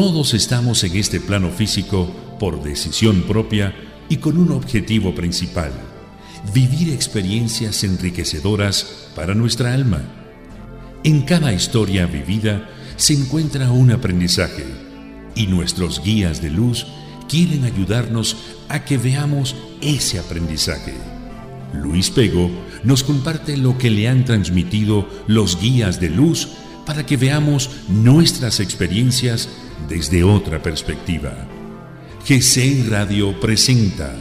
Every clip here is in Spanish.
Todos estamos en este plano físico por decisión propia y con un objetivo principal, vivir experiencias enriquecedoras para nuestra alma. En cada historia vivida se encuentra un aprendizaje y nuestros guías de luz quieren ayudarnos a que veamos ese aprendizaje. Luis Pego nos comparte lo que le han transmitido los guías de luz para que veamos nuestras experiencias desde otra perspectiva. GC Radio presenta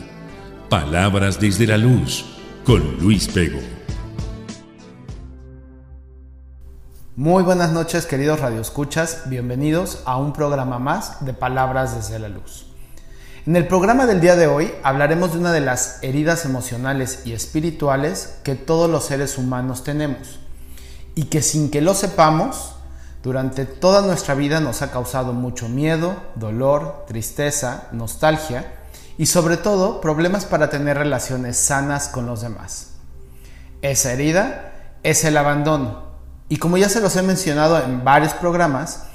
Palabras desde la Luz con Luis Pego. Muy buenas noches queridos radioescuchas, bienvenidos a un programa más de Palabras desde la Luz. En el programa del día de hoy hablaremos de una de las heridas emocionales y espirituales que todos los seres humanos tenemos y que sin que lo sepamos, durante toda nuestra vida nos ha causado mucho miedo, dolor, tristeza, nostalgia y sobre todo problemas para tener relaciones sanas con los demás. Esa herida es el abandono y como ya se los he mencionado en varios programas,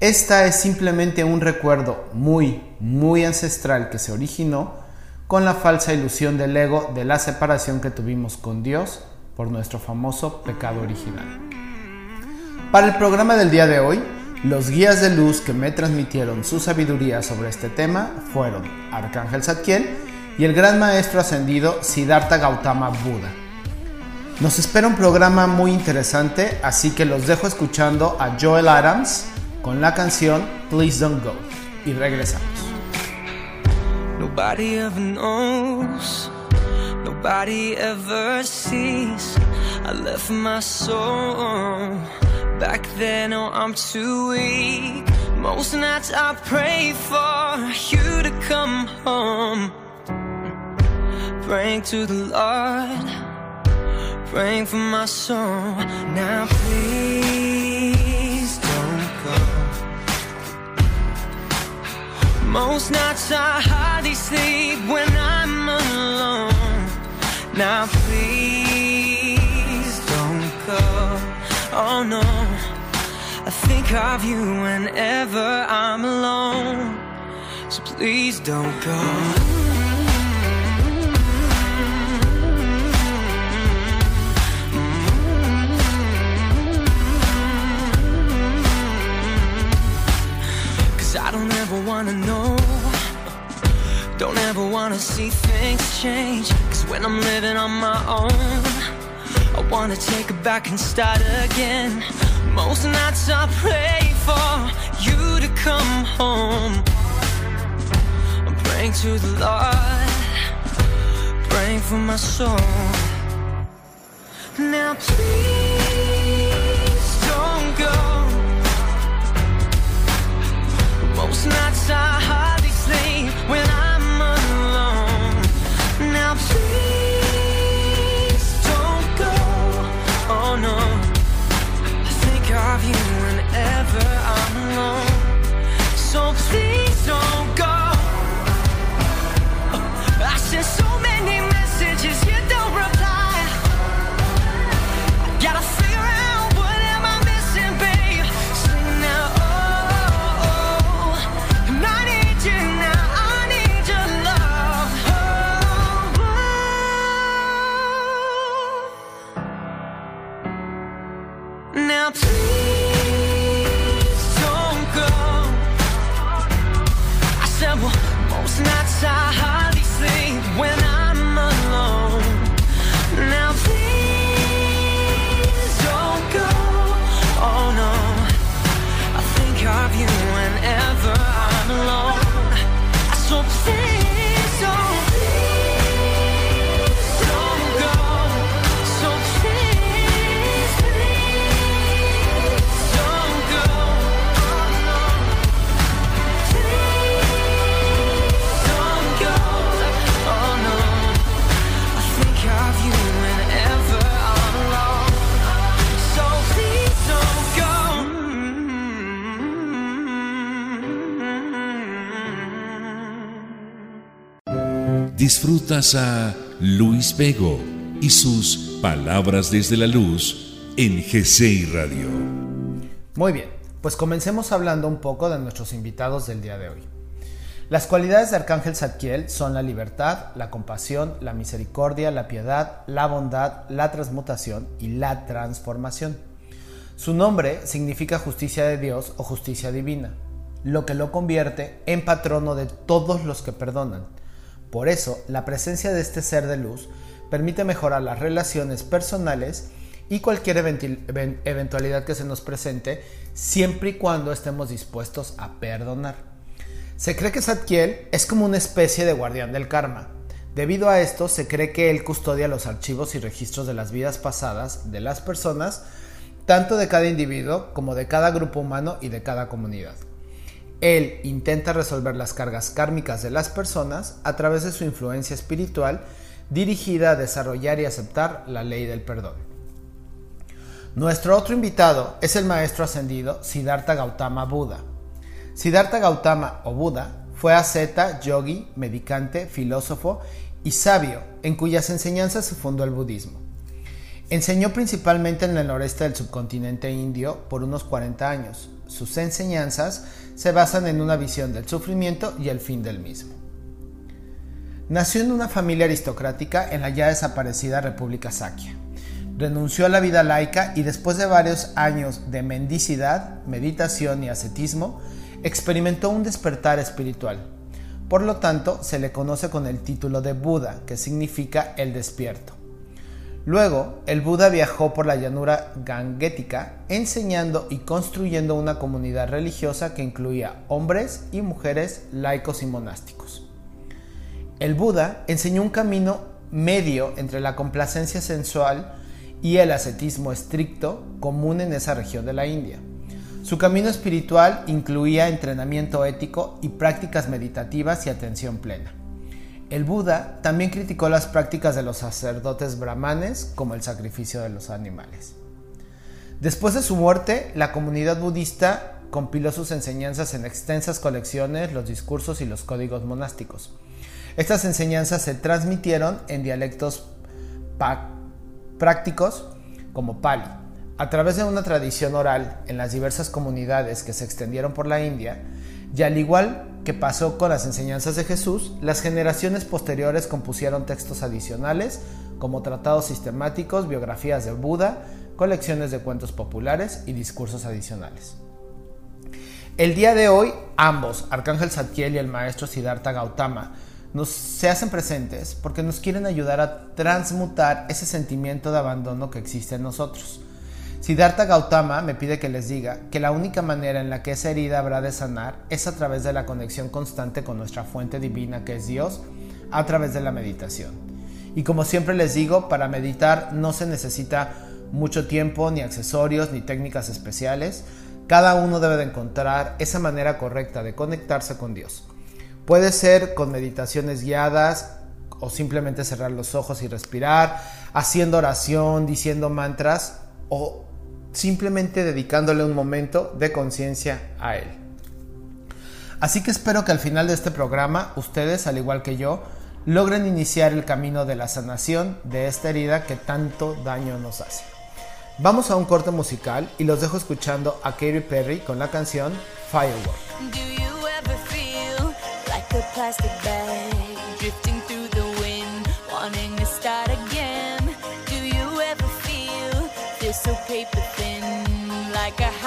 esta es simplemente un recuerdo muy, muy ancestral que se originó con la falsa ilusión del ego de la separación que tuvimos con Dios por nuestro famoso pecado original. Para el programa del día de hoy, los guías de luz que me transmitieron su sabiduría sobre este tema fueron Arcángel Zadkiel y el gran maestro ascendido Siddhartha Gautama Buda. Nos espera un programa muy interesante, así que los dejo escuchando a Joel Adams con la canción Please Don't Go y regresamos. Nobody ever knows, nobody ever sees. I left my soul back then. Oh, I'm too weak. Most nights I pray for you to come home. Praying to the Lord, praying for my soul. Now, please don't go. Most nights I hardly sleep when I'm alone. Now please don't go. Oh no, I think of you whenever I'm alone. So please don't go. Cause I don't ever wanna know. Don't ever wanna see things change. Cause when I'm living on my own, I wanna take it back and start again. Most nights I pray for you to come home. I'm praying to the Lord, praying for my soul. Now please don't go. Most nights I A Luis Pego y sus Palabras desde la Luz en GCI Radio. Muy bien, Pues comencemos hablando un poco de nuestros invitados del día de hoy. Las cualidades de Arcángel Zadkiel son la libertad, la compasión, la misericordia, la piedad, la bondad, la transmutación y la transformación. Su nombre significa justicia de Dios o justicia divina, lo que lo convierte en patrono de todos los que perdonan. Por eso, la presencia de este ser de luz permite mejorar las relaciones personales y cualquier eventualidad que se nos presente, siempre y cuando estemos dispuestos a perdonar. Se cree que Zadkiel es como una especie de guardián del karma. Debido a esto, se cree que él custodia los archivos y registros de las vidas pasadas de las personas, tanto de cada individuo como de cada grupo humano y de cada comunidad. Él intenta resolver las cargas kármicas de las personas a través de su influencia espiritual dirigida a desarrollar y aceptar la ley del perdón. Nuestro otro invitado es el maestro ascendido Siddhartha Gautama Buda. Siddhartha Gautama o Buda fue asceta, yogi, medicante, filósofo y sabio, en cuyas enseñanzas se fundó el budismo. Enseñó principalmente en el noreste del subcontinente indio por unos 40 años. Sus enseñanzas se basan en una visión del sufrimiento y el fin del mismo. Nació en una familia aristocrática en la ya desaparecida República Sakya. Renunció a la vida laica y después de varios años de mendicidad, meditación y ascetismo, experimentó un despertar espiritual. Por lo tanto, se le conoce con el título de Buda, que significa el despierto. Luego, el Buda viajó por la llanura gangética, enseñando y construyendo una comunidad religiosa que incluía hombres y mujeres laicos y monásticos. El Buda enseñó un camino medio entre la complacencia sensual y el ascetismo estricto común en esa región de la India. Su camino espiritual incluía entrenamiento ético y prácticas meditativas y atención plena. El Buda también criticó las prácticas de los sacerdotes brahmanes como el sacrificio de los animales. Después de su muerte, la comunidad budista compiló sus enseñanzas en extensas colecciones, los discursos y los códigos monásticos. Estas enseñanzas se transmitieron en dialectos prácticos como Pali, a través de una tradición oral en las diversas comunidades que se extendieron por la India, y al igual que pasó con las enseñanzas de Jesús, las generaciones posteriores compusieron textos adicionales como tratados sistemáticos, biografías de Buda, colecciones de cuentos populares y discursos adicionales. El día de hoy, ambos, Arcángel Satkiel y el maestro Siddhartha Gautama, nos se hacen presentes porque nos quieren ayudar a transmutar ese sentimiento de abandono que existe en nosotros Siddhartha Gautama me pide que les diga que la única manera en la que esa herida habrá de sanar es a través de la conexión constante con nuestra fuente divina que es Dios, a través de la meditación. Y como siempre les digo, para meditar no se necesita mucho tiempo, ni accesorios, ni técnicas especiales. Cada uno debe de encontrar esa manera correcta de conectarse con Dios. Puede ser con meditaciones guiadas o simplemente cerrar los ojos y respirar, haciendo oración, diciendo mantras o simplemente dedicándole un momento de conciencia a él. Así que espero que al final de este programa ustedes, al igual que yo, logren iniciar el camino de la sanación de esta herida que tanto daño nos hace. Vamos a un corte musical y los dejo escuchando a Katy Perry con la canción Firework. so paper thin, like a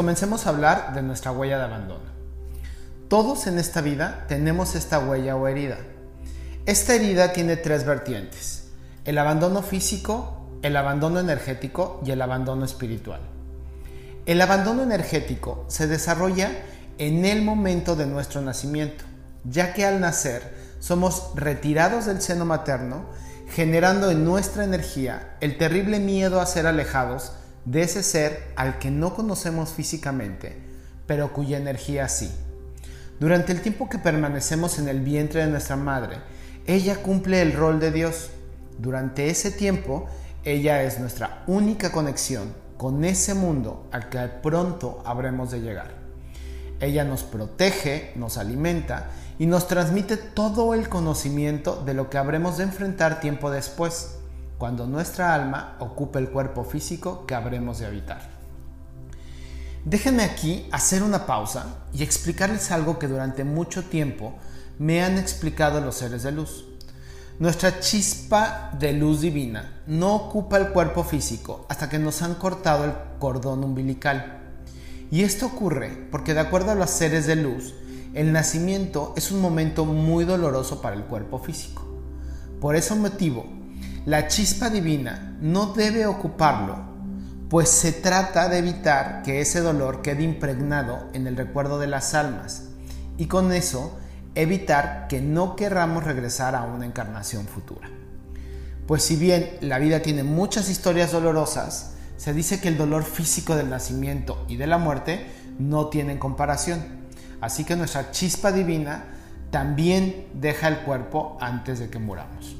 comencemos a hablar de nuestra huella de abandono. Todos en esta vida tenemos esta huella o herida. Esta herida tiene tres vertientes. El abandono físico, el abandono energético y el abandono espiritual. El abandono energético se desarrolla en el momento de nuestro nacimiento, ya que al nacer somos retirados del seno materno, generando en nuestra energía el terrible miedo a ser alejados de ese ser al que no conocemos físicamente, pero cuya energía sí. Durante el tiempo que permanecemos en el vientre de nuestra madre, ella cumple el rol de Dios. Durante ese tiempo, ella es nuestra única conexión con ese mundo al que pronto habremos de llegar. Ella nos protege, nos alimenta y nos transmite todo el conocimiento de lo que habremos de enfrentar tiempo después, cuando nuestra alma ocupe el cuerpo físico que habremos de habitar. Déjenme aquí hacer una pausa y explicarles algo que durante mucho tiempo me han explicado los seres de luz. Nuestra chispa de luz divina no ocupa el cuerpo físico hasta que nos han cortado el cordón umbilical. Y esto ocurre porque de acuerdo a los seres de luz, el nacimiento es un momento muy doloroso para el cuerpo físico. Por ese motivo, la chispa divina no debe ocuparlo, pues se trata de evitar que ese dolor quede impregnado en el recuerdo de las almas y con eso evitar que no querramos regresar a una encarnación futura. Pues si bien la vida tiene muchas historias dolorosas, se dice que el dolor físico del nacimiento y de la muerte no tienen comparación. Así que nuestra chispa divina también deja el cuerpo antes de que muramos.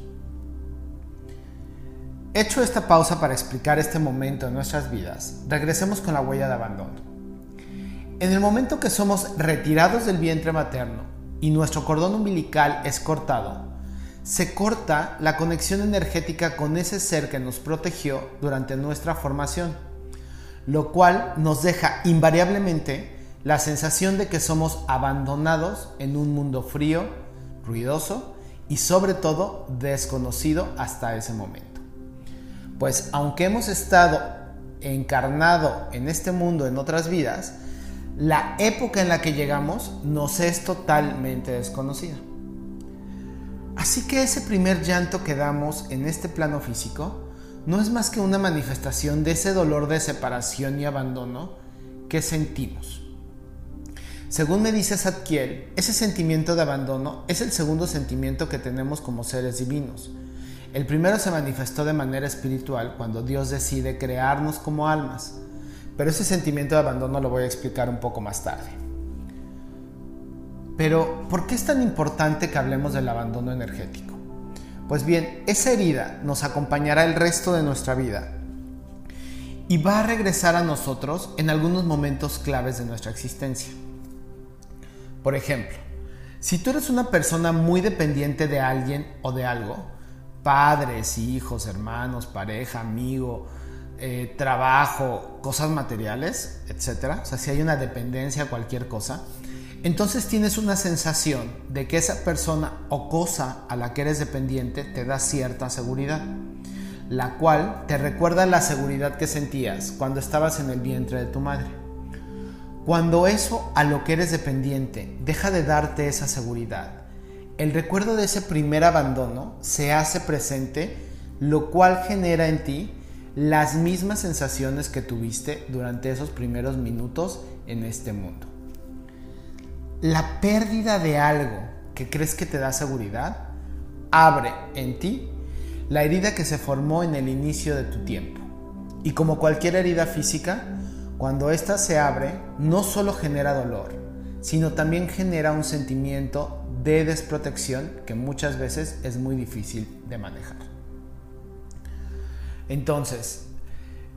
Hecho esta pausa para explicar este momento en nuestras vidas, regresemos con la huella de abandono. En el momento que somos retirados del vientre materno y nuestro cordón umbilical es cortado, se corta la conexión energética con ese ser que nos protegió durante nuestra formación, lo cual nos deja invariablemente la sensación de que somos abandonados en un mundo frío, ruidoso y sobre todo desconocido hasta ese momento. Pues aunque hemos estado encarnado en este mundo en otras vidas, la época en la que llegamos nos es totalmente desconocida. Así que ese primer llanto que damos en este plano físico no es más que una manifestación de ese dolor de separación y abandono que sentimos. Según me dice Zadkiel, ese sentimiento de abandono es el segundo sentimiento que tenemos como seres divinos. El primero se manifestó de manera espiritual cuando Dios decide crearnos como almas, pero ese sentimiento de abandono lo voy a explicar un poco más tarde. Pero, ¿por qué es tan importante que hablemos del abandono energético? Pues bien, esa herida nos acompañará el resto de nuestra vida y va a regresar a nosotros en algunos momentos claves de nuestra existencia. Por ejemplo, si tú eres una persona muy dependiente de alguien o de algo, padres, hijos, hermanos, pareja, amigo, eh, trabajo, cosas materiales, etc. O sea, si hay una dependencia a cualquier cosa, entonces tienes una sensación de que esa persona o cosa a la que eres dependiente te da cierta seguridad, la cual te recuerda la seguridad que sentías cuando estabas en el vientre de tu madre. Cuando eso a lo que eres dependiente deja de darte esa seguridad, el recuerdo de ese primer abandono se hace presente, lo cual genera en ti las mismas sensaciones que tuviste durante esos primeros minutos en este mundo. La pérdida de algo que crees que te da seguridad abre en ti la herida que se formó en el inicio de tu tiempo. Y como cualquier herida física, cuando ésta se abre, no solo genera dolor, sino también genera un sentimiento de desprotección que muchas veces es muy difícil de manejar. Entonces,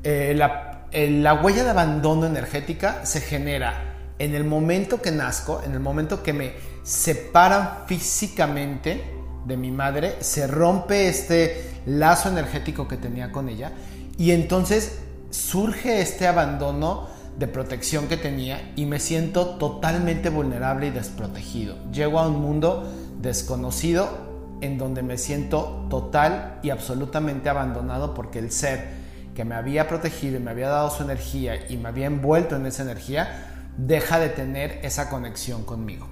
eh, la, la huella de abandono energética se genera en el momento que nazco, en el momento que me separan físicamente de mi madre, se rompe este lazo energético que tenía con ella y entonces surge este abandono de protección que tenía y me siento totalmente vulnerable y desprotegido. Llego a un mundo desconocido en donde me siento total y absolutamente abandonado porque el ser que me había protegido y me había dado su energía y me había envuelto en esa energía deja de tener esa conexión conmigo.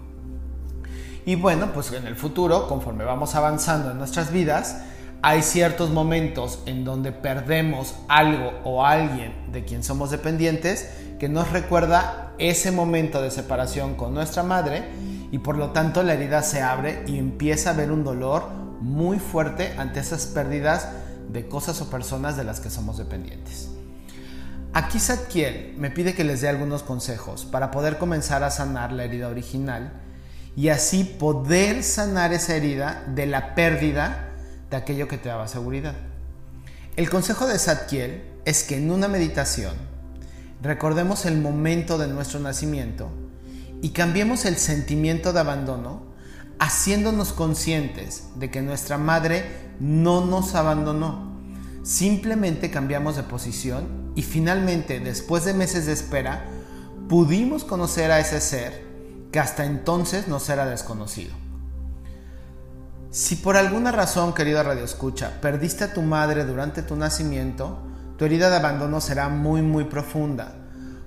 Y bueno, pues en el futuro, conforme vamos avanzando en nuestras vidas, hay ciertos momentos en donde perdemos algo o alguien de quien somos dependientes que nos recuerda ese momento de separación con nuestra madre y por lo tanto la herida se abre y empieza a haber un dolor muy fuerte ante esas pérdidas de cosas o personas de las que somos dependientes. Aquí Zadkiel me pide que les dé algunos consejos para poder comenzar a sanar la herida original y así poder sanar esa herida de la pérdida de aquello que te daba seguridad. El consejo de Zadkiel es que en una meditación recordemos el momento de nuestro nacimiento y cambiemos el sentimiento de abandono haciéndonos conscientes de que nuestra madre no nos abandonó. Simplemente cambiamos de posición y finalmente, después de meses de espera, pudimos conocer a ese ser que hasta entonces nos era desconocido. Si por alguna razón, querida Radio Escucha, perdiste a tu madre durante tu nacimiento, tu herida de abandono será muy muy profunda.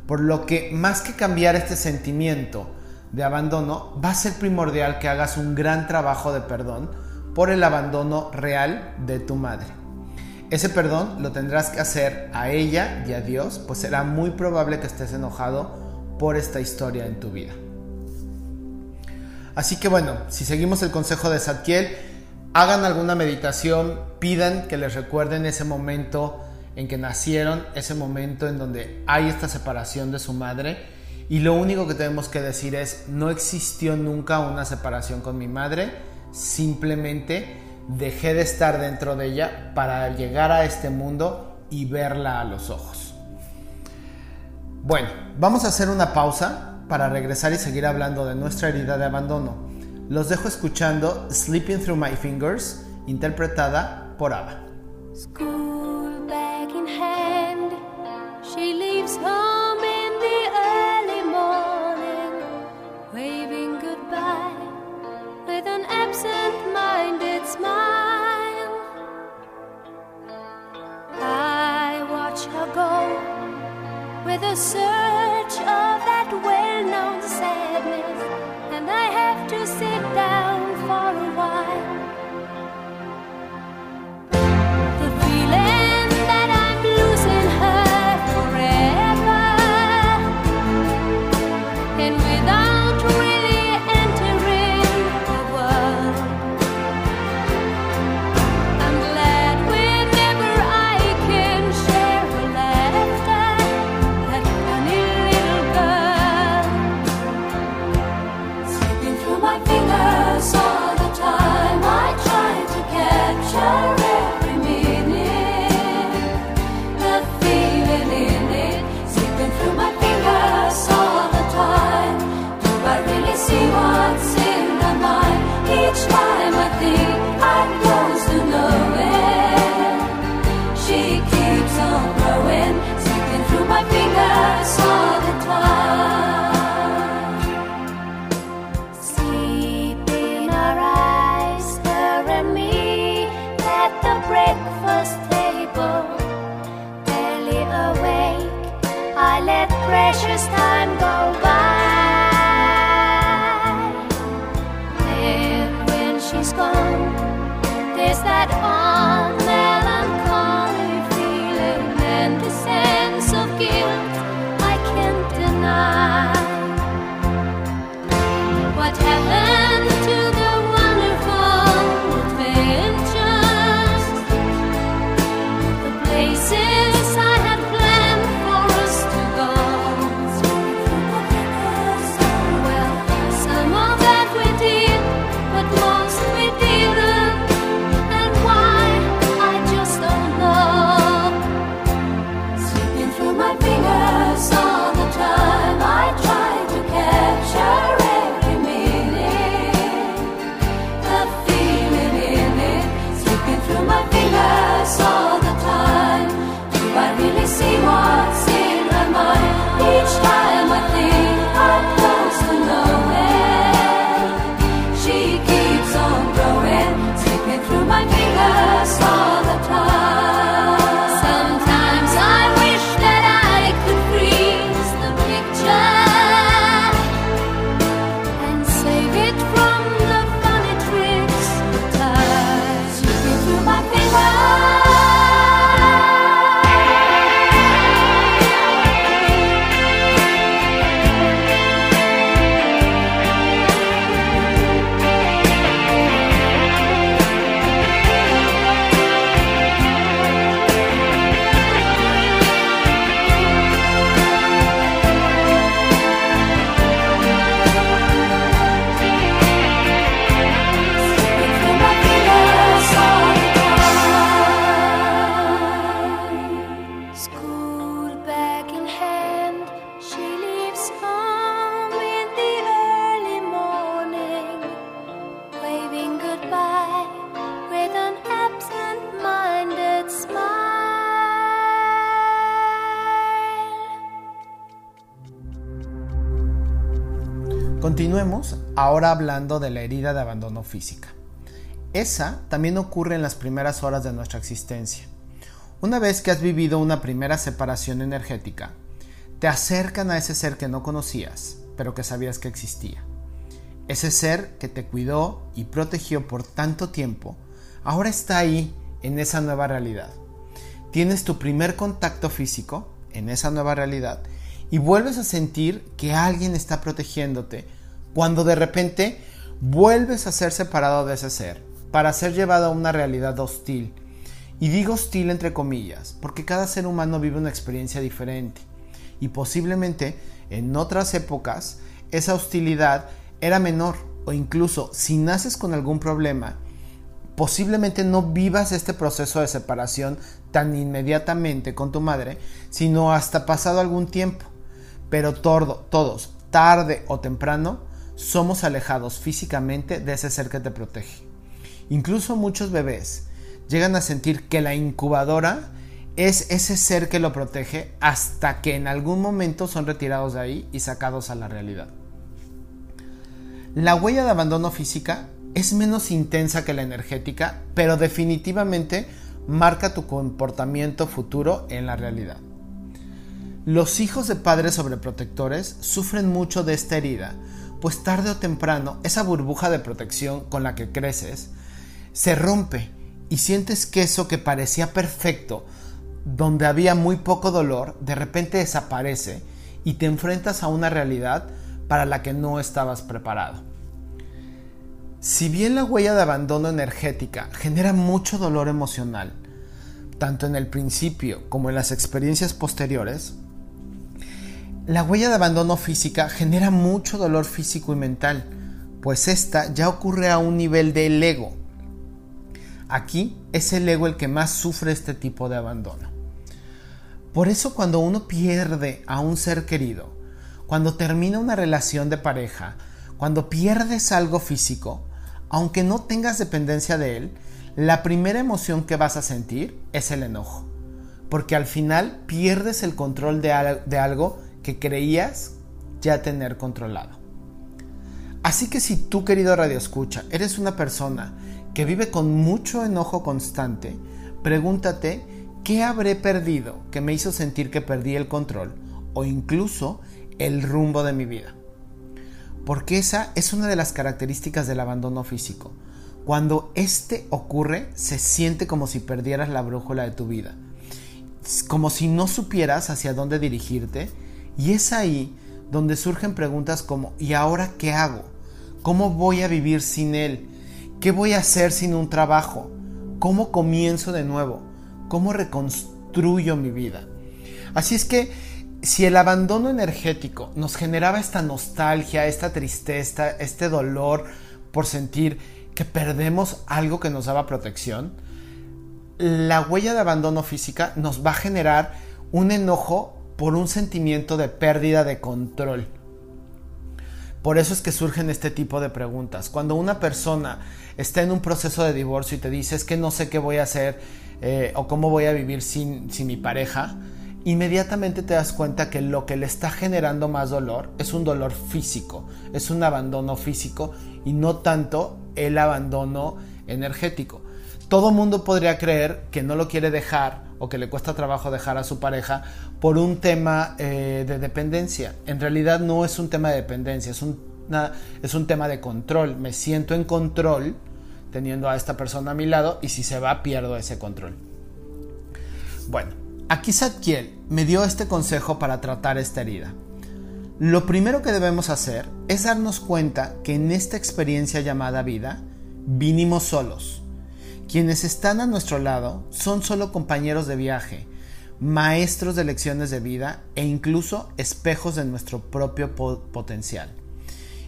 Por lo que más que cambiar este sentimiento de abandono, va a ser primordial que hagas un gran trabajo de perdón por el abandono real de tu madre. Ese perdón lo tendrás que hacer a ella y a Dios, pues será muy probable que estés enojado por esta historia en tu vida. Así que bueno, si seguimos el consejo de Zadkiel, hagan alguna meditación, pidan que les recuerden ese momento en que nacieron, ese momento en donde hay esta separación de su madre. Y lo único que tenemos que decir es, no existió nunca una separación con mi madre, simplemente dejé de estar dentro de ella para llegar a este mundo y verla a los ojos. Bueno, vamos a hacer una pausa para regresar y seguir hablando de nuestra herida de abandono. Los dejo escuchando Sleeping Through My Fingers, interpretada por Ava. She leaves home in the early morning, waving goodbye with an absent-minded smile. I watch her go with a search of that well-known sadness, and I have to sit down ahora hablando de la herida de abandono física. Esa también ocurre en las primeras horas de nuestra existencia. Una vez que has vivido una primera separación energética, te acercan a ese ser que no conocías, pero que sabías que existía. Ese ser que te cuidó y protegió por tanto tiempo, ahora está ahí en esa nueva realidad. Tienes tu primer contacto físico en esa nueva realidad y vuelves a sentir que alguien está protegiéndote cuando de repente vuelves a ser separado de ese ser para ser llevado a una realidad hostil. Y digo hostil entre comillas, porque cada ser humano vive una experiencia diferente y posiblemente en otras épocas esa hostilidad era menor o incluso si naces con algún problema, posiblemente no vivas este proceso de separación tan inmediatamente con tu madre, sino hasta pasado algún tiempo. Pero todo, todos, tarde o temprano, somos alejados físicamente de ese ser que te protege. Incluso muchos bebés llegan a sentir que la incubadora es ese ser que lo protege hasta que en algún momento son retirados de ahí y sacados a la realidad. La huella de abandono física es menos intensa que la energética, pero definitivamente marca tu comportamiento futuro en la realidad. Los hijos de padres sobreprotectores sufren mucho de esta herida, pues tarde o temprano esa burbuja de protección con la que creces se rompe y sientes que eso que parecía perfecto, donde había muy poco dolor, de repente desaparece y te enfrentas a una realidad para la que no estabas preparado. Si bien la huella de abandono energética genera mucho dolor emocional, tanto en el principio como en las experiencias posteriores, la huella de abandono física genera mucho dolor físico y mental, pues esta ya ocurre a un nivel del ego. Aquí es el ego el que más sufre este tipo de abandono. Por eso cuando uno pierde a un ser querido, cuando termina una relación de pareja, cuando pierdes algo físico, aunque no tengas dependencia de él, la primera emoción que vas a sentir es el enojo. Porque al final pierdes el control de, algo que creías ya tener controlado. Así que si tú, querido Radio Escucha, eres una persona que vive con mucho enojo constante, pregúntate qué habré perdido que me hizo sentir que perdí el control o incluso el rumbo de mi vida. Porque esa es una de las características del abandono físico. Cuando este ocurre, se siente como si perdieras la brújula de tu vida, como si no supieras hacia dónde dirigirte, y es ahí donde surgen preguntas como ¿y ahora qué hago? ¿Cómo voy a vivir sin él? ¿Qué voy a hacer sin un trabajo? ¿Cómo comienzo de nuevo? ¿Cómo reconstruyo mi vida? Así es que si el abandono energético nos generaba esta nostalgia, esta tristeza, este dolor por sentir que perdemos algo que nos daba protección, la huella de abandono física nos va a generar un enojo por un sentimiento de pérdida de control. Por eso es que surgen este tipo de preguntas. Cuando una persona está en un proceso de divorcio y te dice es que no sé qué voy a hacer eh, o cómo voy a vivir sin, sin mi pareja, inmediatamente te das cuenta que lo que le está generando más dolor es un dolor físico, es un abandono físico y no tanto el abandono energético. Todo mundo podría creer que no lo quiere dejar o que le cuesta trabajo dejar a su pareja por un tema eh, de dependencia. En realidad no es un tema de dependencia, es un, es un tema de control. Me siento en control teniendo a esta persona a mi lado y si se va pierdo ese control. Bueno, aquí Zadkiel me dio este consejo para tratar esta herida. Lo primero que debemos hacer es darnos cuenta que en esta experiencia llamada vida vinimos solos. Quienes están a nuestro lado son solo compañeros de viaje, maestros de lecciones de vida e incluso espejos de nuestro propio potencial.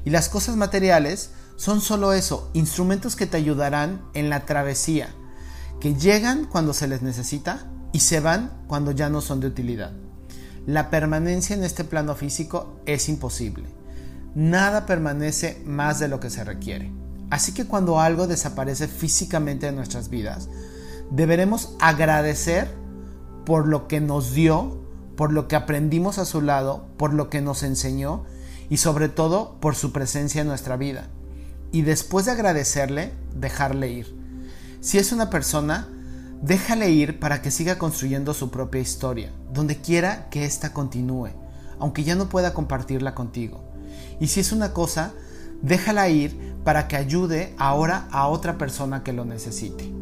Y las cosas materiales son solo eso, instrumentos que te ayudarán en la travesía, que llegan cuando se les necesita y se van cuando ya no son de utilidad. La permanencia en este plano físico es imposible. Nada permanece más de lo que se requiere. Así que cuando algo desaparece físicamente de nuestras vidas, deberemos agradecer por lo que nos dio, por lo que aprendimos a su lado, por lo que nos enseñó y sobre todo por su presencia en nuestra vida. Y después de agradecerle, dejarle ir. Si es una persona, déjale ir para que siga construyendo su propia historia, donde quiera que ésta continúe, aunque ya no pueda compartirla contigo. Y si es una cosa, déjala ir para que ayude ahora a otra persona que lo necesite.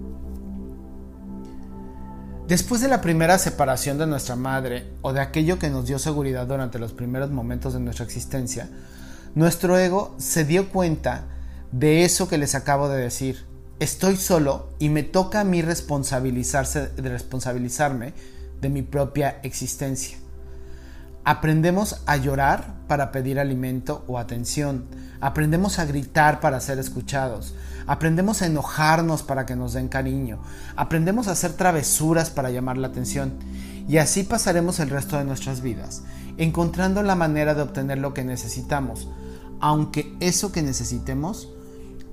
Después de la primera separación de nuestra madre o de aquello que nos dio seguridad durante los primeros momentos de nuestra existencia, nuestro ego se dio cuenta de eso que les acabo de decir. Estoy solo y me toca a mí responsabilizarme de mi propia existencia. Aprendemos a llorar para pedir alimento o atención. Aprendemos a gritar para ser escuchados. Aprendemos a enojarnos para que nos den cariño. Aprendemos a hacer travesuras para llamar la atención. Y así pasaremos el resto de nuestras vidas, encontrando la manera de obtener lo que necesitamos, aunque eso que necesitemos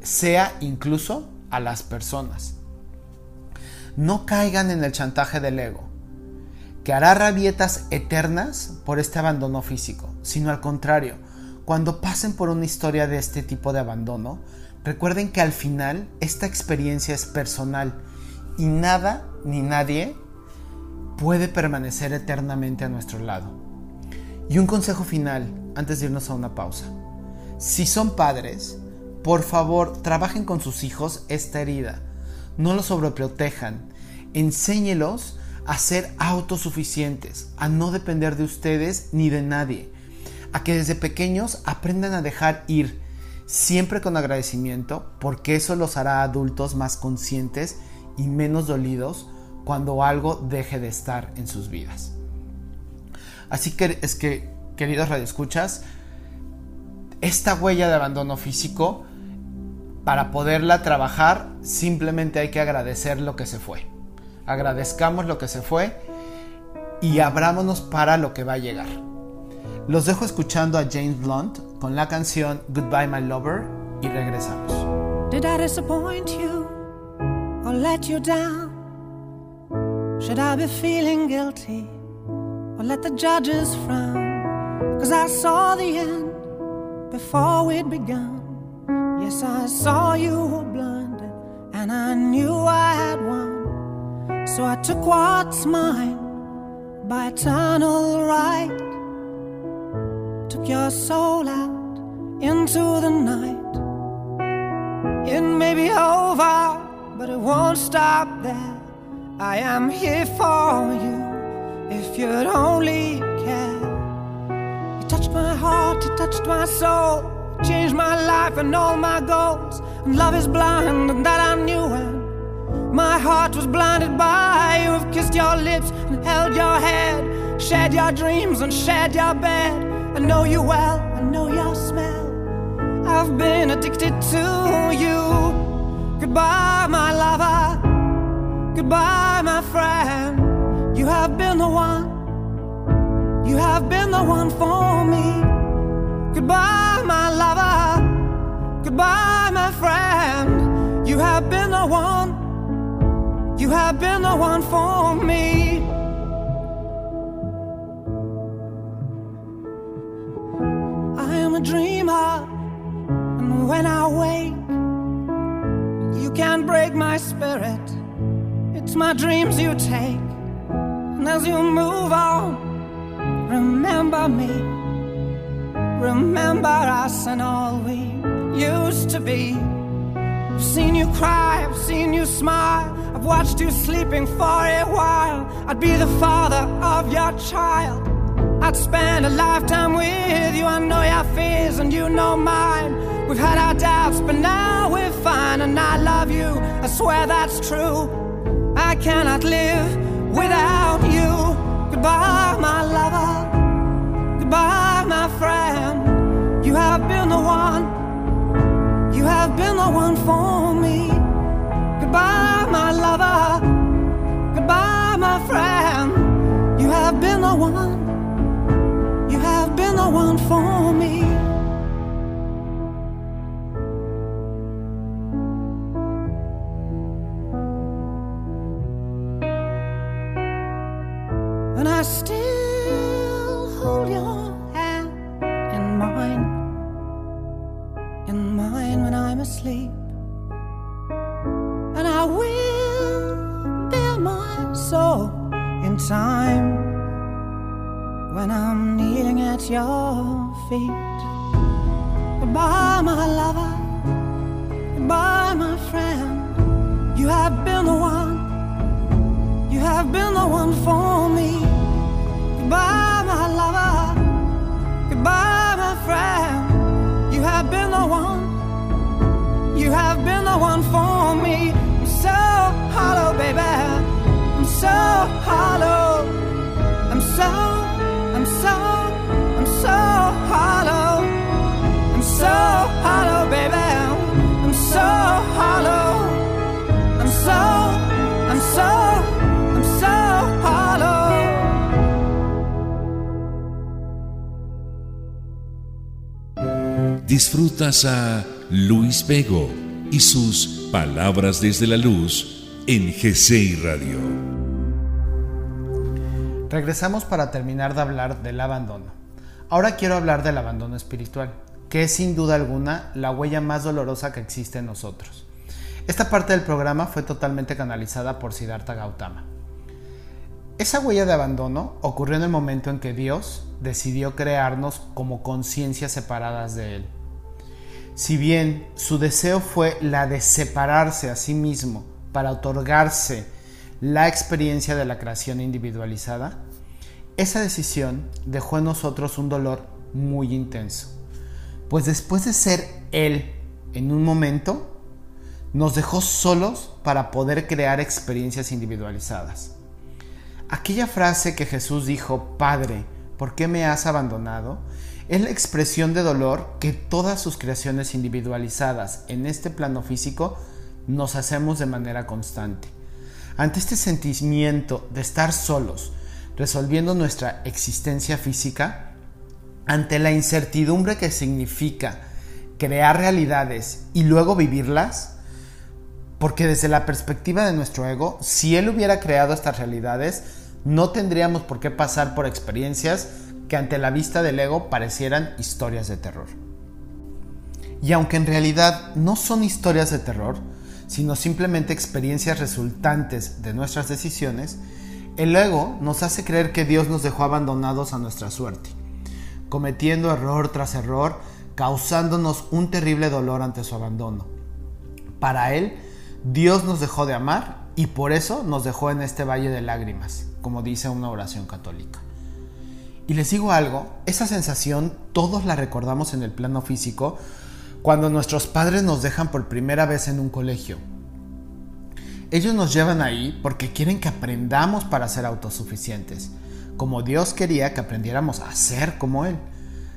sea incluso a las personas. No caigan en el chantaje del ego que hará rabietas eternas por este abandono físico, sino al contrario, cuando pasen por una historia de este tipo de abandono, recuerden que al final esta experiencia es personal y nada ni nadie puede permanecer eternamente a nuestro lado. Y un consejo final antes de irnos a una pausa. Si son padres, por favor trabajen con sus hijos esta herida. No los sobreprotejan. Enséñelos a ser autosuficientes, a no depender de ustedes ni de nadie, a que desde pequeños aprendan a dejar ir, siempre con agradecimiento, porque eso los hará adultos más conscientes y menos dolidos cuando algo deje de estar en sus vidas. Así que es que, queridos radioescuchas, esta huella de abandono físico, para poderla trabajar, simplemente hay que agradecer lo que se fue agradezcamos lo que se fue y abrámonos para lo que va a llegar. Los dejo escuchando a James Blunt con la canción Goodbye My Lover y regresamos. Did I disappoint you or let you down? Should I be feeling guilty or let the judges frown? Cause I saw the end before we'd begun. Yes, I saw you were blinded and I knew I had won. So I took what's mine by eternal right. Took your soul out into the night. It may be over, but it won't stop there. I am here for you if you'd only care. You touched my heart, you touched my soul, changed my life and all my goals. And love is blind, and that I knew when my heart was blinded by you. Have kissed your lips and held your head, shared your dreams and shared your bed. I know you well, I know your smell. I've been addicted to you. Goodbye, my lover. Goodbye, my friend. You have been the one. You have been the one for have been the one for me. I am a dreamer, and when I wake, you can't break my spirit. It's my dreams you take, and as you move on, remember me. Remember us and all we used to be. I've seen you cry, I've seen you smile. I've watched you sleeping for a while. I'd be the father of your child. I'd spend a lifetime with you. I know your fears and you know mine. We've had our doubts, but now we're fine. And I love you, I swear that's true. I cannot live without you. Goodbye, my lover. Goodbye, my friend. You have been the one. You have been the one for me. Goodbye, my lover. Goodbye, my friend. You have been the one. You have been the one for me. And I still hold your hand in mine, in mine when I'm asleep. Time when I'm kneeling at your feet. Goodbye, my lover. Goodbye, my friend. You have been the one. You have been the one for me. Goodbye, my lover. Goodbye, my friend. You have been the one. You have been the one for me. I'm so hollow, baby. So hollow. I'm so, I'm so, I'm so hollow. I'm so hollow, baby. I'm so hollow. I'm so, I'm so, I'm so hollow. Disfrutas a Luis Vego y sus Palabras desde la Luz en GCI Radio. Regresamos para terminar de hablar del abandono. Ahora quiero hablar del abandono espiritual, que es sin duda alguna la huella más dolorosa que existe en nosotros. Esta parte del programa fue totalmente canalizada por Siddhartha Gautama. Esa huella de abandono ocurrió en el momento en que Dios decidió crearnos como conciencias separadas de Él. Si bien su deseo fue la de separarse a sí mismo para otorgarse la experiencia de la creación individualizada, esa decisión dejó en nosotros un dolor muy intenso. Pues después de ser Él en un momento, nos dejó solos para poder crear experiencias individualizadas. Aquella frase que Jesús dijo, Padre, ¿por qué me has abandonado? Es la expresión de dolor que todas sus creaciones individualizadas en este plano físico nos hacemos de manera constante. Ante este sentimiento de estar solos, resolviendo nuestra existencia física, ante la incertidumbre que significa crear realidades y luego vivirlas, porque desde la perspectiva de nuestro ego, si él hubiera creado estas realidades, no tendríamos por qué pasar por experiencias que ante la vista del ego parecieran historias de terror. Y aunque en realidad no son historias de terror, sino simplemente experiencias resultantes de nuestras decisiones, el ego nos hace creer que Dios nos dejó abandonados a nuestra suerte, cometiendo error tras error, causándonos un terrible dolor ante su abandono. Para Él, Dios nos dejó de amar y por eso nos dejó en este valle de lágrimas, como dice una oración católica. Y les digo algo, esa sensación todos la recordamos en el plano físico cuando nuestros padres nos dejan por primera vez en un colegio. Ellos nos llevan ahí porque quieren que aprendamos para ser autosuficientes, como Dios quería que aprendiéramos a ser como Él.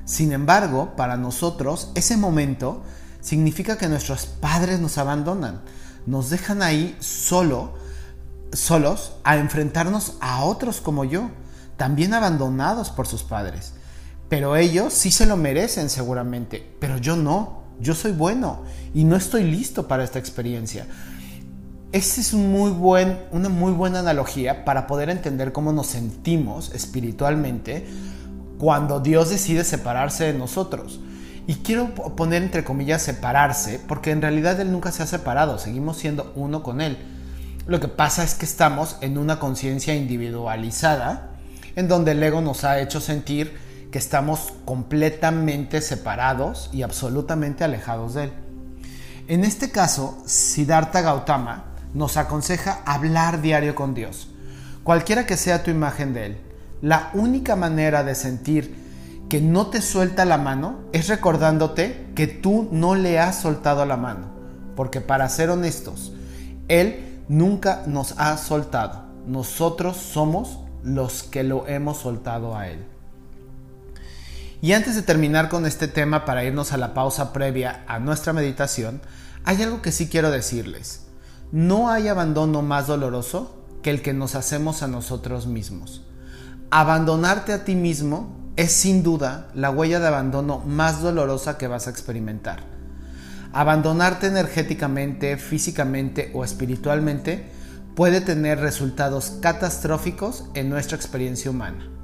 Sin embargo, para nosotros ese momento significa que nuestros padres nos abandonan, nos dejan ahí solo, solos a enfrentarnos a otros como yo, también abandonados por sus padres. Pero ellos sí se lo merecen seguramente, pero yo no. Yo soy bueno y no estoy listo para esta experiencia. Esa es una muy buena analogía para poder entender cómo nos sentimos espiritualmente cuando Dios decide separarse de nosotros. Y quiero poner entre comillas separarse, porque en realidad Él nunca se ha separado, seguimos siendo uno con Él. Lo que pasa es que estamos en una conciencia individualizada, en donde el ego nos ha hecho sentir que estamos completamente separados y absolutamente alejados de Él. En este caso, Siddhartha Gautama nos aconseja hablar diario con Dios, cualquiera que sea tu imagen de Él. La única manera de sentir que no te suelta la mano es recordándote que tú no le has soltado la mano. Porque para ser honestos, Él nunca nos ha soltado. Nosotros somos los que lo hemos soltado a Él. Y antes de terminar con este tema para irnos a la pausa previa a nuestra meditación, hay algo que sí quiero decirles. No hay abandono más doloroso que el que nos hacemos a nosotros mismos. Abandonarte a ti mismo es sin duda la huella de abandono más dolorosa que vas a experimentar. Abandonarte energéticamente, físicamente o espiritualmente puede tener resultados catastróficos en nuestra experiencia humana.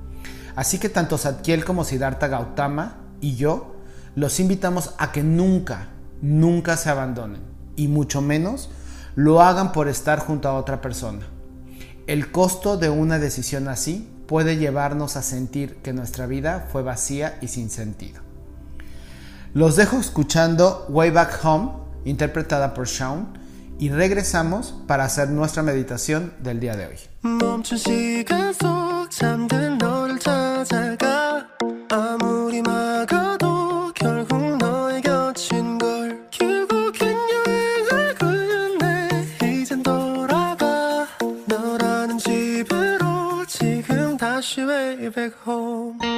Así que tanto Satkiel como Siddhartha Gautama y yo los invitamos a que nunca, nunca se abandonen y mucho menos lo hagan por estar junto a otra persona. el costo de una decisión así puede llevarnos a sentir que nuestra vida fue vacía y sin sentido. Los dejo escuchando Way Back Home, interpretada por Shawn, y regresamos para hacer nuestra meditación del día de hoy. 잠든 너를 찾아가. 아무리 막아도 결국 너의 곁인 걸 결국엔 여행을 끝내 이젠 돌아가. 너라는 집으로 지금 다시 way back home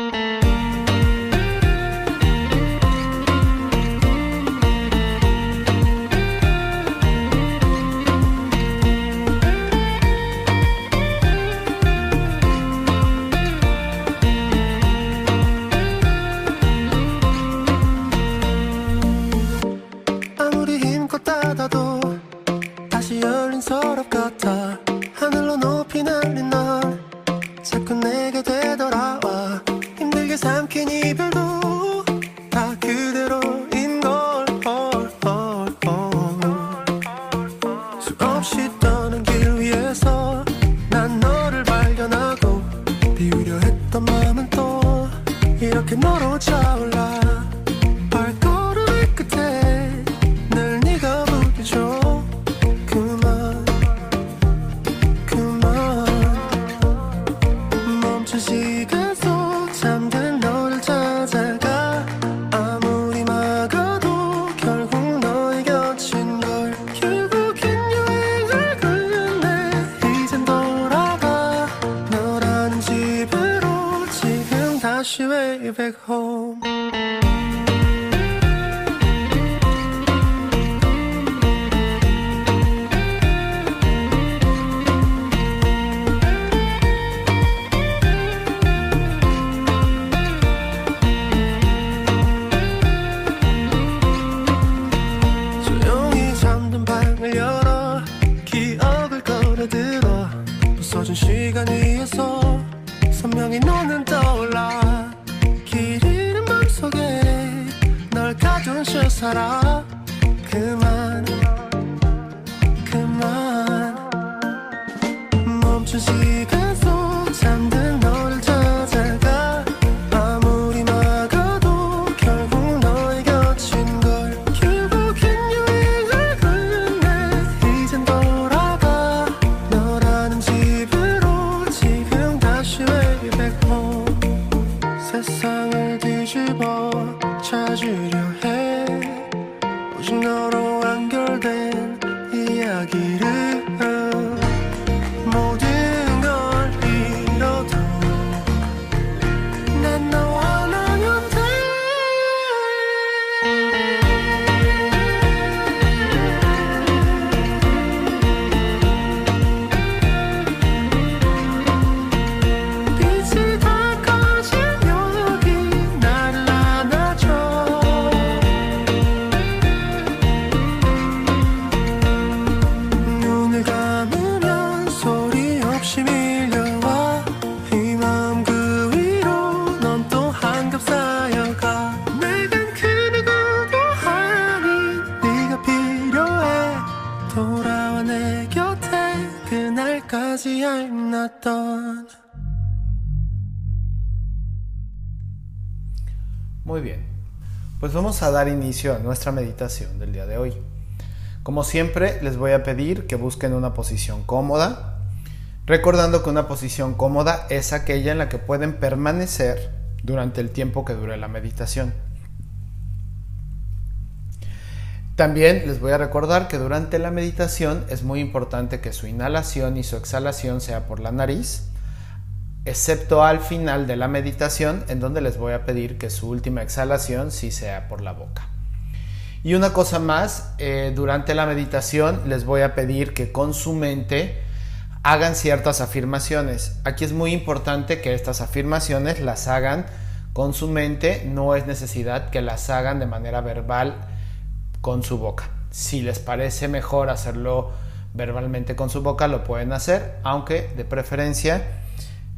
vamos a dar inicio a nuestra meditación del día de hoy. Como siempre, les voy a pedir que busquen una posición cómoda, recordando que una posición cómoda es aquella en la que pueden permanecer durante el tiempo que dure la meditación. También les voy a recordar que durante la meditación es muy importante que su inhalación y su exhalación sea por la nariz, excepto al final de la meditación en donde les voy a pedir que su última exhalación sí sea por la boca. Y una cosa más, eh, durante la meditación les voy a pedir que con su mente hagan ciertas afirmaciones. Aquí es muy importante que estas afirmaciones las hagan con su mente, no es necesidad que las hagan de manera verbal con su boca. Si les parece mejor hacerlo verbalmente con su boca, lo pueden hacer, aunque de preferencia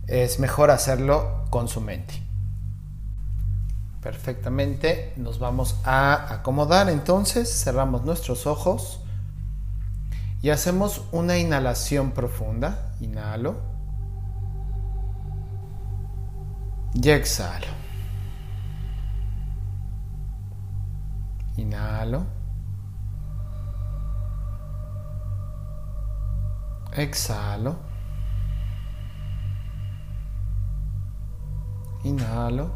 es mejor hacerlo con su mente. Perfectamente, nos vamos a acomodar entonces, cerramos nuestros ojos Y hacemos una inhalación profunda. Inhalo. Y exhalo. Inhalo. Exhalo. Inhalo.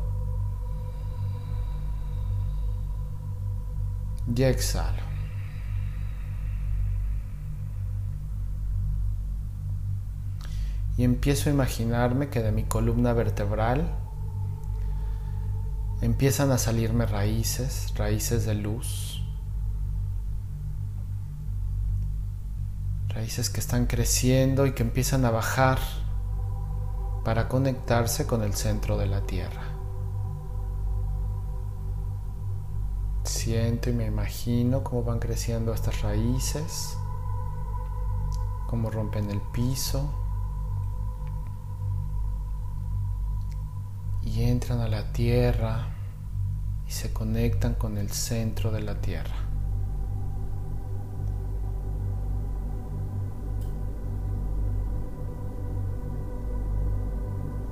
Y exhalo. Y empiezo a imaginarme que de mi columna vertebral empiezan a salirme raíces, raíces de luz. Raíces que están creciendo y que empiezan a bajar para conectarse con el centro de la tierra. Siento y me imagino cómo van creciendo estas raíces, cómo rompen el piso y entran a la tierra y se conectan con el centro de la tierra.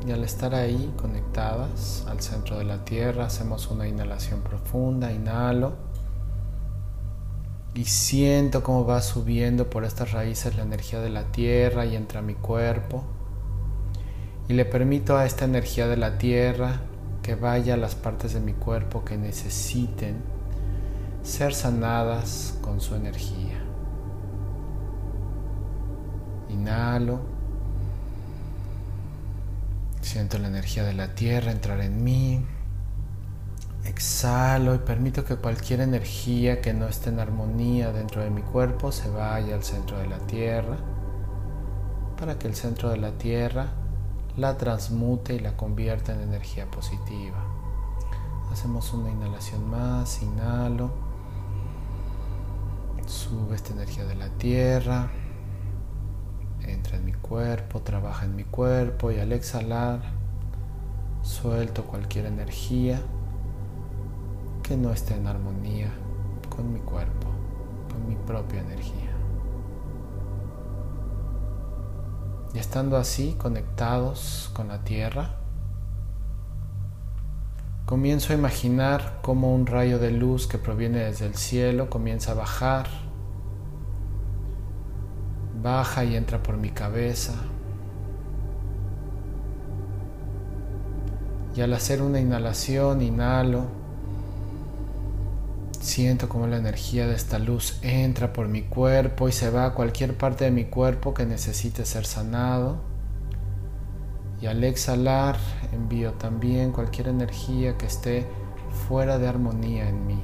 Y al estar ahí conectadas al centro de la tierra, hacemos una inhalación profunda, inhalo y siento cómo va subiendo por estas raíces la energía de la tierra y entra a mi cuerpo. Y le permito a esta energía de la tierra que vaya a las partes de mi cuerpo que necesiten ser sanadas con su energía. Inhalo. Siento la energía de la tierra entrar en mí. Exhalo y permito que cualquier energía que no esté en armonía dentro de mi cuerpo se vaya al centro de la tierra para que el centro de la tierra la transmute y la convierta en energía positiva. Hacemos una inhalación más, inhalo, sube esta energía de la tierra, entra en mi cuerpo, trabaja en mi cuerpo y al exhalar suelto cualquier energía que no esté en armonía con mi cuerpo, con mi propia energía. Y estando así conectados con la tierra, comienzo a imaginar cómo un rayo de luz que proviene desde el cielo comienza a bajar baja y entra por mi cabeza. Y al hacer una inhalación, inhalo, siento como la energía de esta luz entra por mi cuerpo y se va a cualquier parte de mi cuerpo que necesite ser sanado. Y al exhalar, envío también cualquier energía que esté fuera de armonía en mí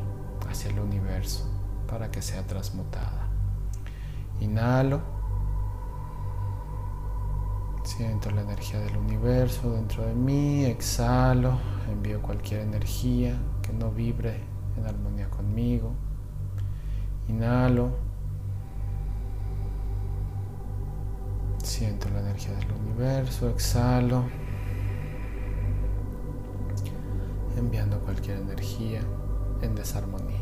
hacia el universo para que sea transmutada. Inhalo. Siento la energía del universo dentro de mí, exhalo, envío cualquier energía que no vibre en armonía conmigo. Inhalo. Siento la energía del universo, exhalo, enviando cualquier energía en desarmonía.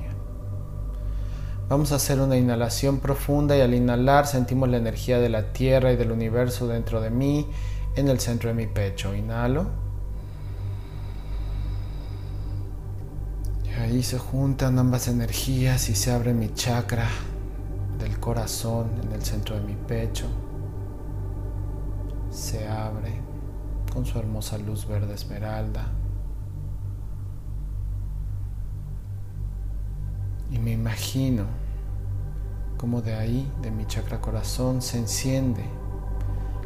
Vamos a hacer una inhalación profunda y al inhalar sentimos la energía de la tierra y del universo dentro de mí, en el centro de mi pecho. Inhalo. Y ahí se juntan ambas energías y se abre mi chakra del corazón en el centro de mi pecho. Se abre con su hermosa luz verde esmeralda. Y me imagino como de ahí, de mi chakra corazón, se enciende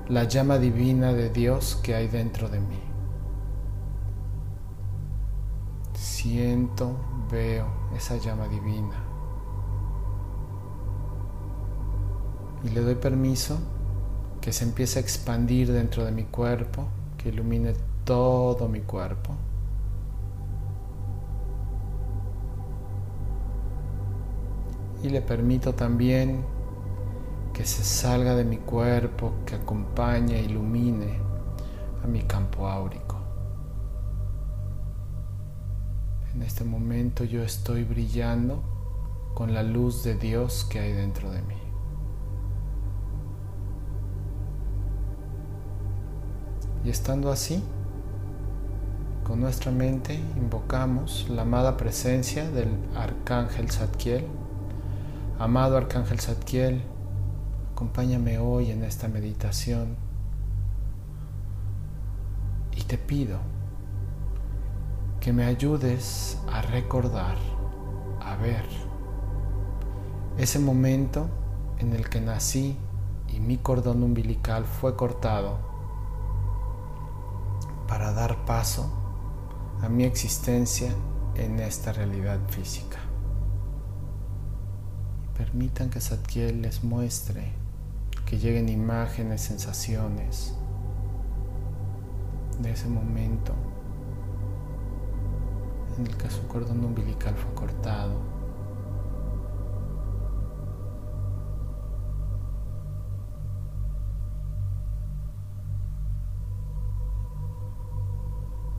la llama divina de Dios que hay dentro de mí. Siento, veo esa llama divina. Y le doy permiso que se empiece a expandir dentro de mi cuerpo, que ilumine todo mi cuerpo. y le permito también que se salga de mi cuerpo, que acompañe, e ilumine a mi campo áurico. En este momento yo estoy brillando con la luz de Dios que hay dentro de mí. Y estando así, con nuestra mente invocamos la amada presencia del arcángel Zadkiel Amado Arcángel Zadkiel, acompáñame hoy en esta meditación y te pido que me ayudes a recordar, a ver ese momento en el que nací y mi cordón umbilical fue cortado para dar paso a mi existencia en esta realidad física. Permitan que Zadkiel les muestre, que lleguen imágenes, sensaciones de ese momento en el que su cordón umbilical fue cortado.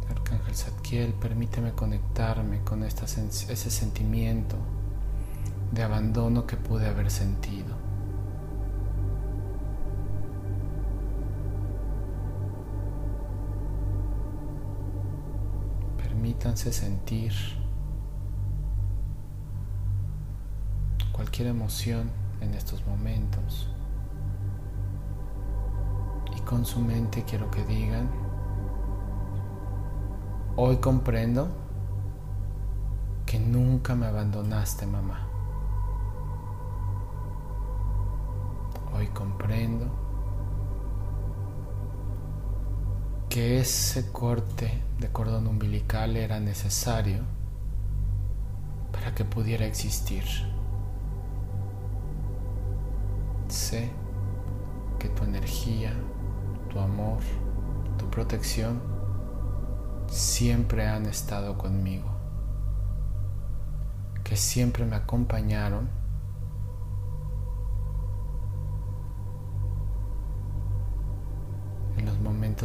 Arcángel Zadkiel, permíteme conectarme con ese sentimiento de abandono que pude haber sentido. Permítanse sentir cualquier emoción en estos momentos. Y con su mente quiero que digan, hoy comprendo que nunca me abandonaste, mamá. Hoy comprendo que ese corte de cordón umbilical era necesario para que pudiera existir. Sé que tu energía, tu amor, tu protección siempre han estado conmigo, que siempre me acompañaron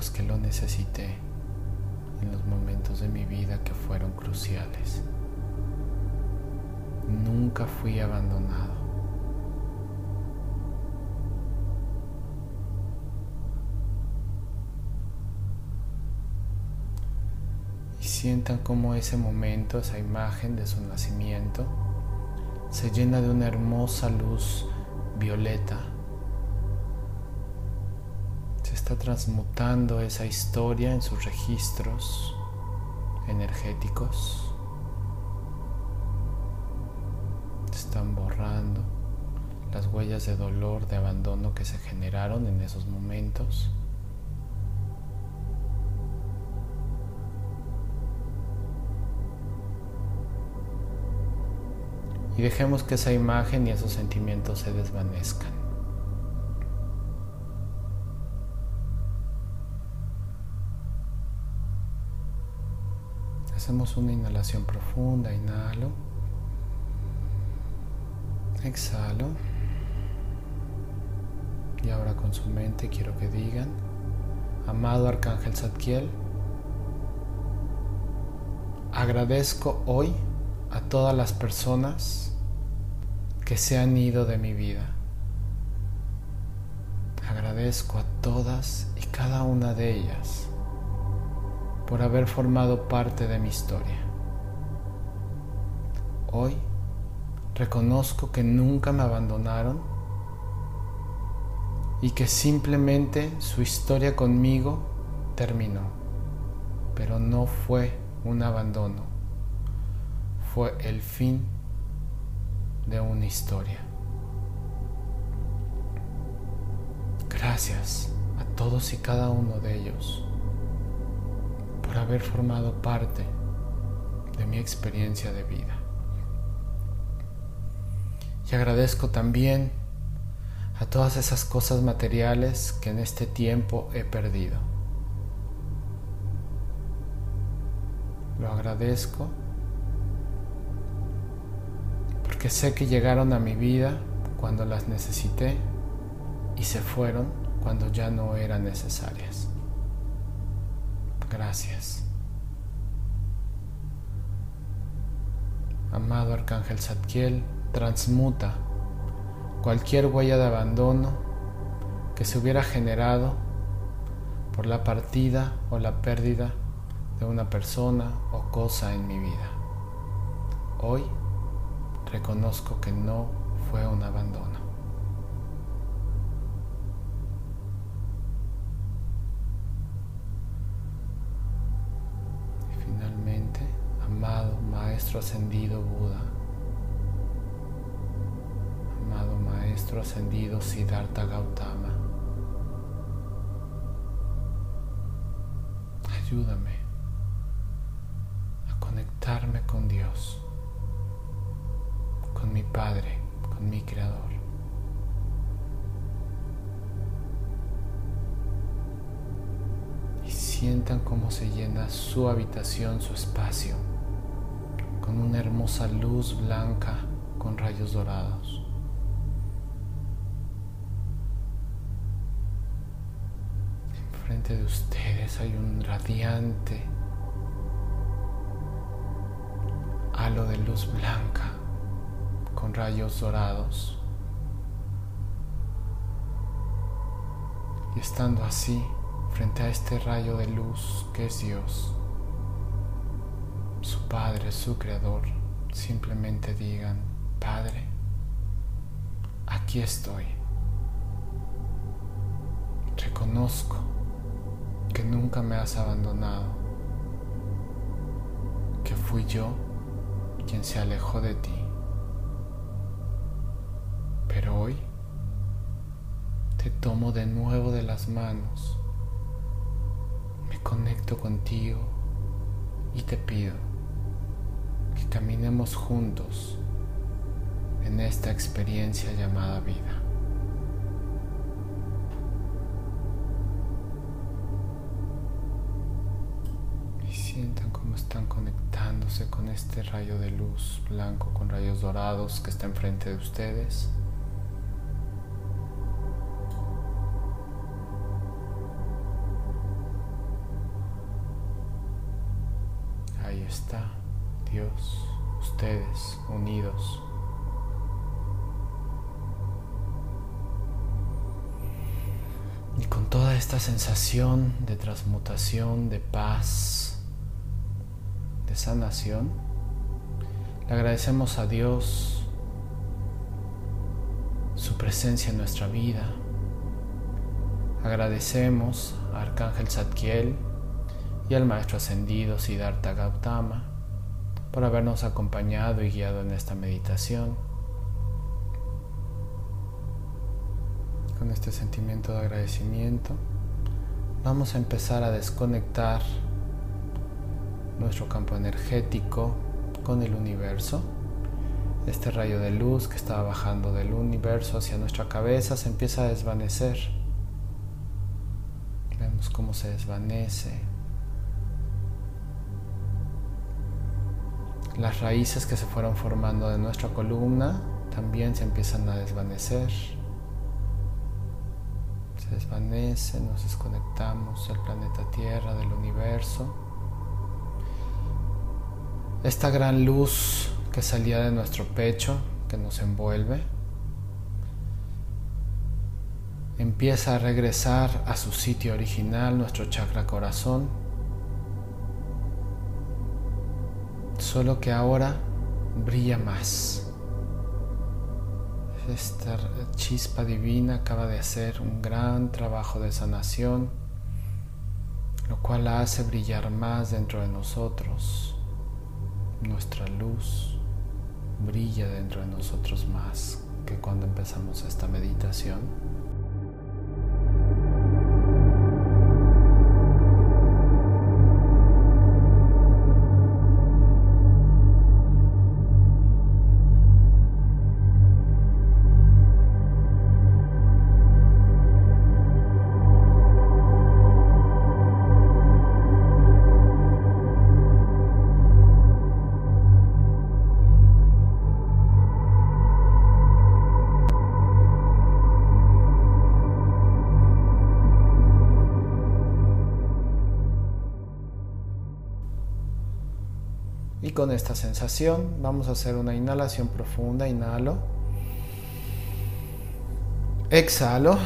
que lo necesité, en los momentos de mi vida que fueron cruciales. Nunca fui abandonado. Y sientan cómo ese momento, esa imagen de su nacimiento, se llena de una hermosa luz violeta está transmutando esa historia en sus registros energéticos. Están borrando las huellas de dolor, de abandono que se generaron en esos momentos. Y dejemos que esa imagen y esos sentimientos se desvanezcan. Hacemos una inhalación profunda, inhalo, exhalo. Y ahora con su mente quiero que digan, amado Arcángel Zadkiel, agradezco hoy a todas las personas que se han ido de mi vida. Agradezco a todas y cada una de ellas por haber formado parte de mi historia. Hoy reconozco que nunca me abandonaron y que simplemente su historia conmigo terminó. Pero no fue un abandono, fue el fin de una historia. Gracias a todos y cada uno de ellos por haber formado parte de mi experiencia de vida. Y agradezco también a todas esas cosas materiales que en este tiempo he perdido. Lo agradezco porque sé que llegaron a mi vida cuando las necesité y se fueron cuando ya no eran necesarias. Gracias. Amado Arcángel Zadkiel, transmuta cualquier huella de abandono que se hubiera generado por por la partida o la pérdida de una persona o cosa en mi vida. Hoy reconozco que no fue un abandono. Ascendido Buda, amado Maestro Ascendido Siddhartha Gautama, ayúdame a conectarme con Dios, con mi Padre, con mi Creador. Y sientan cómo se llena su habitación, su espacio, con una hermosa luz blanca con rayos dorados. Enfrente de ustedes hay un radiante halo de luz blanca con rayos dorados. Y estando así, frente a este rayo de luz que es Dios, Padre, su Creador, simplemente digan, Padre, aquí estoy. Reconozco que nunca me has abandonado, que fui yo quien se alejó de ti. Pero hoy te tomo de nuevo de las manos, me conecto contigo y te pido caminemos juntos en esta experiencia llamada vida. Y sientan cómo están conectándose con este rayo de luz blanco con rayos dorados que está enfrente de ustedes. Sensación de transmutación, de paz, de sanación, le agradecemos a Dios su presencia en nuestra vida. Agradecemos a Arcángel Zadkiel y al Maestro Ascendido Siddhartha Gautama por habernos acompañado y guiado en esta meditación. Con este sentimiento de agradecimiento, vamos a empezar a desconectar nuestro campo energético con el universo. Este rayo de luz que estaba bajando del universo hacia nuestra cabeza se empieza a desvanecer. Vemos cómo se desvanece. Las raíces que se fueron formando de nuestra columna también se empiezan a desvanecer. Desvanece, nos desconectamos del planeta Tierra, del universo. Esta gran luz que salía de nuestro pecho, que nos envuelve, empieza a regresar a su sitio original, nuestro chakra corazón, solo que ahora brilla más. Esta chispa divina acaba de hacer un gran trabajo de sanación, lo cual la hace brillar más dentro de nosotros. Nuestra luz brilla dentro de nosotros más que cuando empezamos esta meditación. Con esta sensación vamos a hacer una inhalación profunda. Inhalo. Exhalo.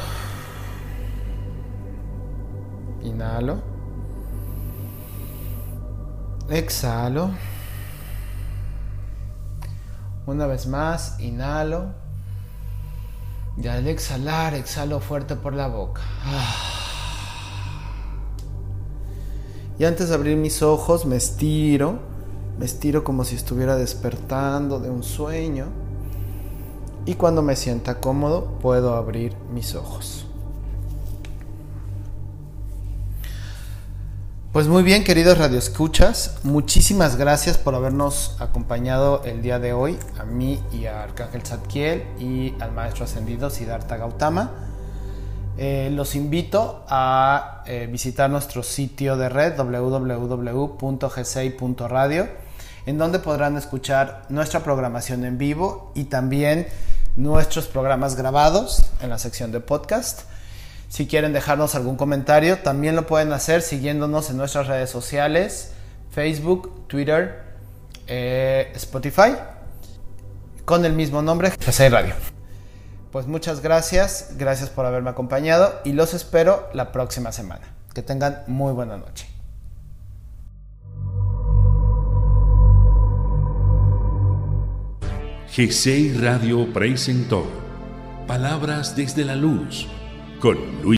inhalo. Exhalo. Una vez más, inhalo. Y al exhalar, exhalo fuerte por la boca. Y antes de abrir mis ojos, me estiro. Me estiro como si estuviera despertando de un sueño. Y cuando me sienta cómodo, puedo abrir mis ojos. Pues muy bien, queridos radioescuchas, muchísimas gracias por habernos acompañado el día de hoy, a mí y a Arcángel Zadkiel y al maestro ascendido Siddhartha Gautama. Eh, los invito a eh, visitar nuestro sitio de red www.g6.radio, en donde podrán escuchar nuestra programación en vivo y también nuestros programas grabados en la sección de podcast. Si quieren dejarnos algún comentario, también lo pueden hacer siguiéndonos en nuestras redes sociales, Facebook, Twitter, eh, Spotify, con el mismo nombre, G6 Radio. Pues muchas gracias, gracias por haberme acompañado y los espero la próxima semana. Que tengan muy buena noche. G6 Radio presentó Palabras desde la Luz con Luis.